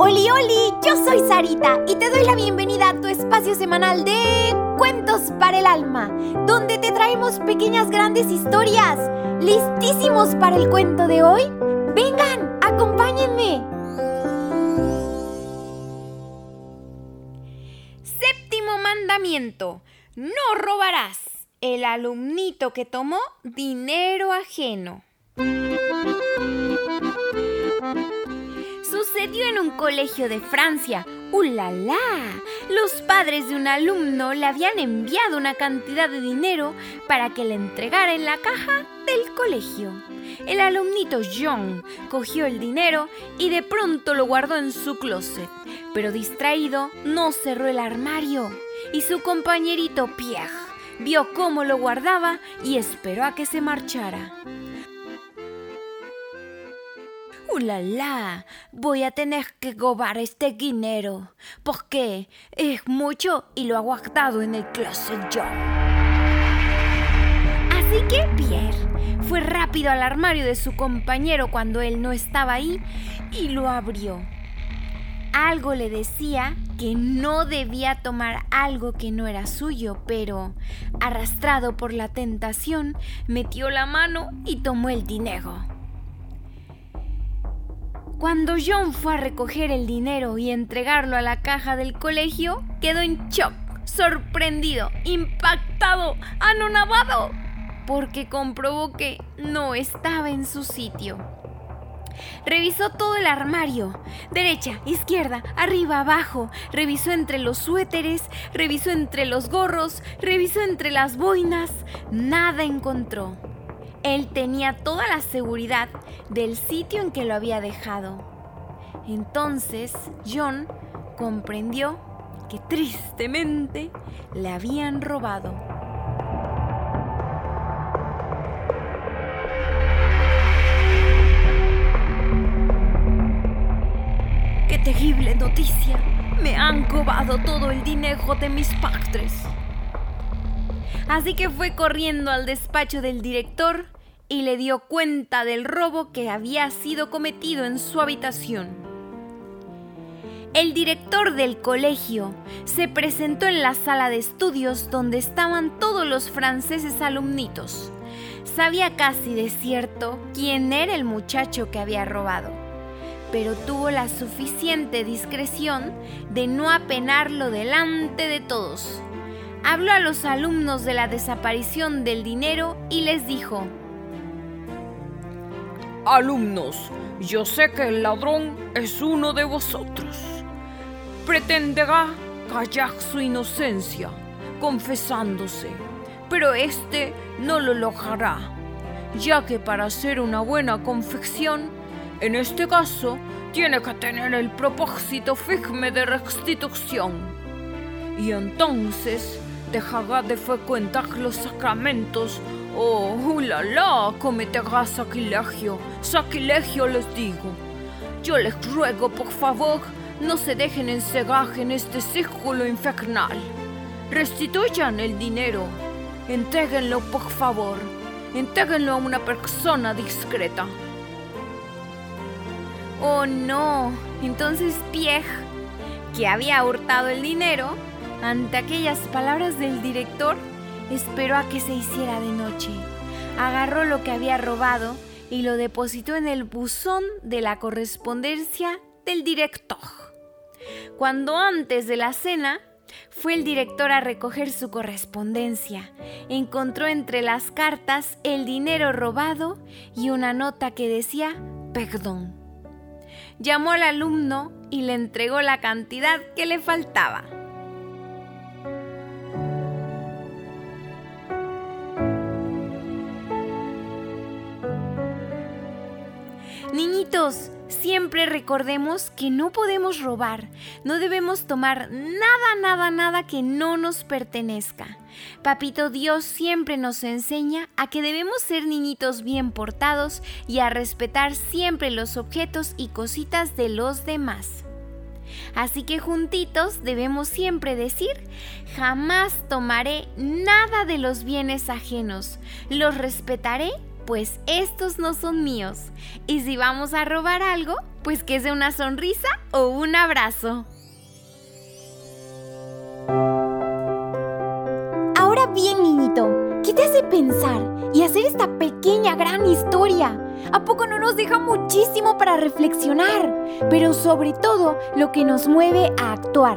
Oli, oli, yo soy Sarita y te doy la bienvenida a tu espacio semanal de Cuentos para el Alma, donde te traemos pequeñas grandes historias. ¿Listísimos para el cuento de hoy? Vengan, acompáñenme. Séptimo mandamiento, no robarás. El alumnito que tomó dinero ajeno. En un colegio de Francia. ¡Ulala! Los padres de un alumno le habían enviado una cantidad de dinero para que le entregara en la caja del colegio. El alumnito John cogió el dinero y de pronto lo guardó en su closet, pero distraído no cerró el armario y su compañerito Pierre vio cómo lo guardaba y esperó a que se marchara. ¡Ulala! Voy a tener que gobar este dinero, porque es mucho y lo ha guardado en el closet yo. Así que Pierre fue rápido al armario de su compañero cuando él no estaba ahí y lo abrió. Algo le decía que no debía tomar algo que no era suyo, pero, arrastrado por la tentación, metió la mano y tomó el dinero. Cuando John fue a recoger el dinero y entregarlo a la caja del colegio, quedó en shock, sorprendido, impactado, anonadado, porque comprobó que no estaba en su sitio. Revisó todo el armario, derecha, izquierda, arriba, abajo. Revisó entre los suéteres, revisó entre los gorros, revisó entre las boinas. Nada encontró. Él tenía toda la seguridad del sitio en que lo había dejado. Entonces John comprendió que tristemente le habían robado. ¡Qué terrible noticia! Me han robado todo el dinero de mis padres. Así que fue corriendo al despacho del director y le dio cuenta del robo que había sido cometido en su habitación. El director del colegio se presentó en la sala de estudios donde estaban todos los franceses alumnitos. Sabía casi de cierto quién era el muchacho que había robado, pero tuvo la suficiente discreción de no apenarlo delante de todos habló a los alumnos de la desaparición del dinero y les dijo, Alumnos, yo sé que el ladrón es uno de vosotros. Pretenderá callar su inocencia, confesándose, pero este no lo logrará, ya que para hacer una buena confección, en este caso, tiene que tener el propósito firme de restitución. Y entonces dejará de frecuentar los sacramentos Oh, ulala, cometerá sacrilegio. Sacrilegio les digo. Yo les ruego, por favor, no se dejen encerrar en este círculo infernal. Restituyan el dinero. Entréguenlo, por favor. Entréguenlo a una persona discreta. Oh, no. Entonces Pierre, que había hurtado el dinero, ante aquellas palabras del director, esperó a que se hiciera de noche. Agarró lo que había robado y lo depositó en el buzón de la correspondencia del director. Cuando antes de la cena fue el director a recoger su correspondencia, encontró entre las cartas el dinero robado y una nota que decía perdón. Llamó al alumno y le entregó la cantidad que le faltaba. Niñitos, siempre recordemos que no podemos robar, no debemos tomar nada, nada, nada que no nos pertenezca. Papito Dios siempre nos enseña a que debemos ser niñitos bien portados y a respetar siempre los objetos y cositas de los demás. Así que juntitos debemos siempre decir, jamás tomaré nada de los bienes ajenos, los respetaré pues estos no son míos. Y si vamos a robar algo, pues que sea una sonrisa o un abrazo. Ahora bien, niñito, ¿qué te hace pensar y hacer esta pequeña gran historia? ¿A poco no nos deja muchísimo para reflexionar? Pero sobre todo lo que nos mueve a actuar.